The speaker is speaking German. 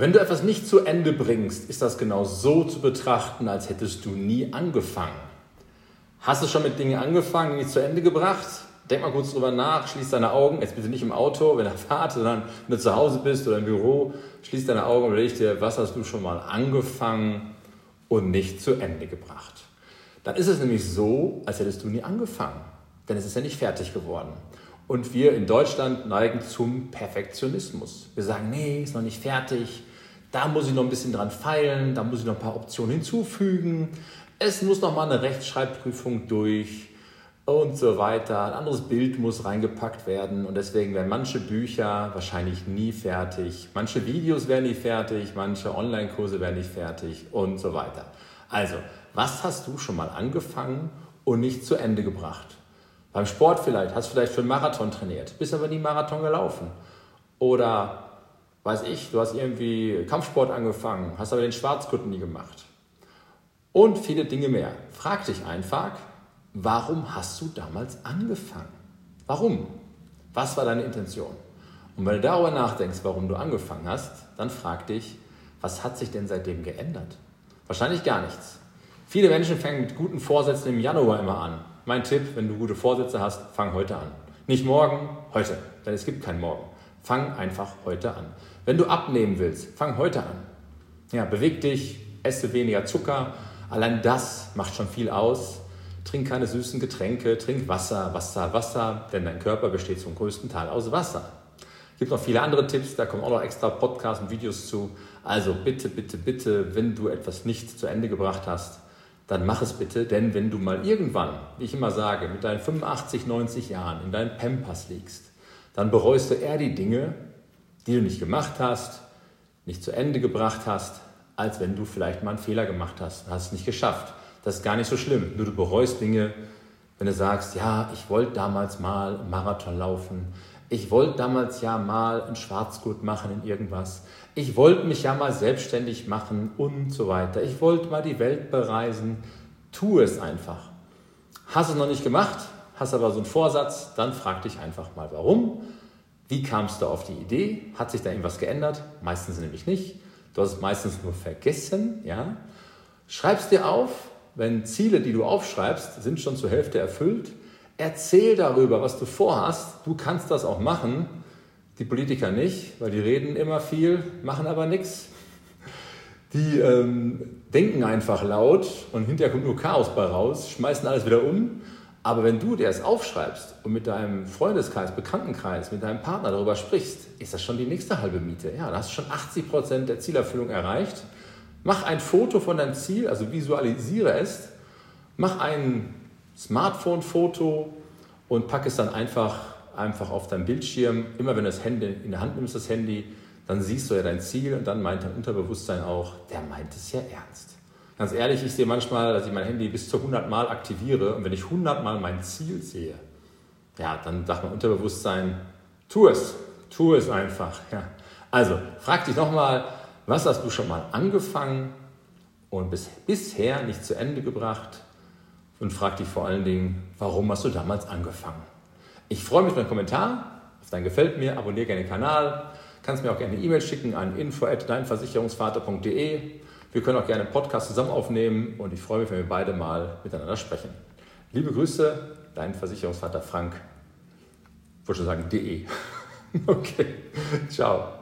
Wenn du etwas nicht zu Ende bringst, ist das genau so zu betrachten, als hättest du nie angefangen. Hast du schon mit Dingen angefangen, nicht zu Ende gebracht? Denk mal kurz drüber nach, schließ deine Augen, jetzt bitte nicht im Auto, wenn du fahrt, sondern wenn du zu Hause bist oder im Büro, schließ deine Augen und überleg dir, was hast du schon mal angefangen und nicht zu Ende gebracht. Dann ist es nämlich so, als hättest du nie angefangen, denn es ist ja nicht fertig geworden. Und wir in Deutschland neigen zum Perfektionismus. Wir sagen, nee, ist noch nicht fertig, da muss ich noch ein bisschen dran feilen, da muss ich noch ein paar Optionen hinzufügen, es muss noch mal eine Rechtschreibprüfung durch und so weiter. Ein anderes Bild muss reingepackt werden und deswegen werden manche Bücher wahrscheinlich nie fertig, manche Videos werden nie fertig, manche Online-Kurse werden nicht fertig und so weiter. Also, was hast du schon mal angefangen und nicht zu Ende gebracht? Beim Sport vielleicht, hast du vielleicht für einen Marathon trainiert, bist aber nie Marathon gelaufen. Oder weiß ich, du hast irgendwie Kampfsport angefangen, hast aber den Schwarzgurt nie gemacht. Und viele Dinge mehr. Frag dich einfach, warum hast du damals angefangen? Warum? Was war deine Intention? Und wenn du darüber nachdenkst, warum du angefangen hast, dann frag dich, was hat sich denn seitdem geändert? Wahrscheinlich gar nichts. Viele Menschen fangen mit guten Vorsätzen im Januar immer an. Mein Tipp, wenn du gute Vorsätze hast, fang heute an. Nicht morgen, heute, denn es gibt kein Morgen. Fang einfach heute an. Wenn du abnehmen willst, fang heute an. Ja, beweg dich, esse weniger Zucker. Allein das macht schon viel aus. Trink keine süßen Getränke, trink Wasser, Wasser, Wasser, denn dein Körper besteht zum größten Teil aus Wasser. Es gibt noch viele andere Tipps, da kommen auch noch extra Podcasts und Videos zu. Also bitte, bitte, bitte, wenn du etwas nicht zu Ende gebracht hast, dann mach es bitte, denn wenn du mal irgendwann, wie ich immer sage, mit deinen 85, 90 Jahren in deinen Pampers liegst, dann bereust du eher die Dinge, die du nicht gemacht hast, nicht zu Ende gebracht hast, als wenn du vielleicht mal einen Fehler gemacht hast und hast es nicht geschafft. Das ist gar nicht so schlimm. Nur du bereust Dinge, wenn du sagst, ja, ich wollte damals mal einen Marathon laufen, ich wollte damals ja mal einen Schwarzgurt machen in irgendwas, ich wollte mich ja mal selbstständig machen und so weiter, ich wollte mal die Welt bereisen, tu es einfach. Hast es noch nicht gemacht, hast aber so einen Vorsatz, dann frag dich einfach mal, warum wie kamst du auf die Idee? Hat sich da irgendwas geändert? Meistens nämlich nicht. Du hast es meistens nur vergessen. Ja? Schreib's dir auf, wenn Ziele, die du aufschreibst, sind schon zur Hälfte erfüllt. Erzähl darüber, was du vorhast. Du kannst das auch machen. Die Politiker nicht, weil die reden immer viel, machen aber nichts. Die ähm, denken einfach laut und hinterher kommt nur Chaos bei raus, schmeißen alles wieder um aber wenn du dir das aufschreibst und mit deinem Freundeskreis, Bekanntenkreis, mit deinem Partner darüber sprichst, ist das schon die nächste halbe Miete. Ja, da hast du schon 80 Prozent der Zielerfüllung erreicht. Mach ein Foto von deinem Ziel, also visualisiere es. Mach ein Smartphone-Foto und pack es dann einfach, einfach auf deinem Bildschirm. Immer wenn du das Handy in der Hand nimmst, das Handy, dann siehst du ja dein Ziel und dann meint dein Unterbewusstsein auch, der meint es ja ernst. Ganz ehrlich, ich sehe manchmal, dass ich mein Handy bis zu 100 Mal aktiviere und wenn ich 100 Mal mein Ziel sehe, ja, dann sagt mein Unterbewusstsein, tu es, tu es einfach. Ja. Also, frag dich nochmal, was hast du schon mal angefangen und bis, bisher nicht zu Ende gebracht? Und frag dich vor allen Dingen, warum hast du damals angefangen? Ich freue mich über einen Kommentar, auf dein Gefällt mir, abonniere gerne den Kanal, kannst mir auch gerne eine E-Mail schicken an info@deinversicherungsvater.de wir können auch gerne einen Podcast zusammen aufnehmen und ich freue mich, wenn wir beide mal miteinander sprechen. Liebe Grüße, dein Versicherungsvater Frank. Wollte schon sagen, de. Okay, ciao.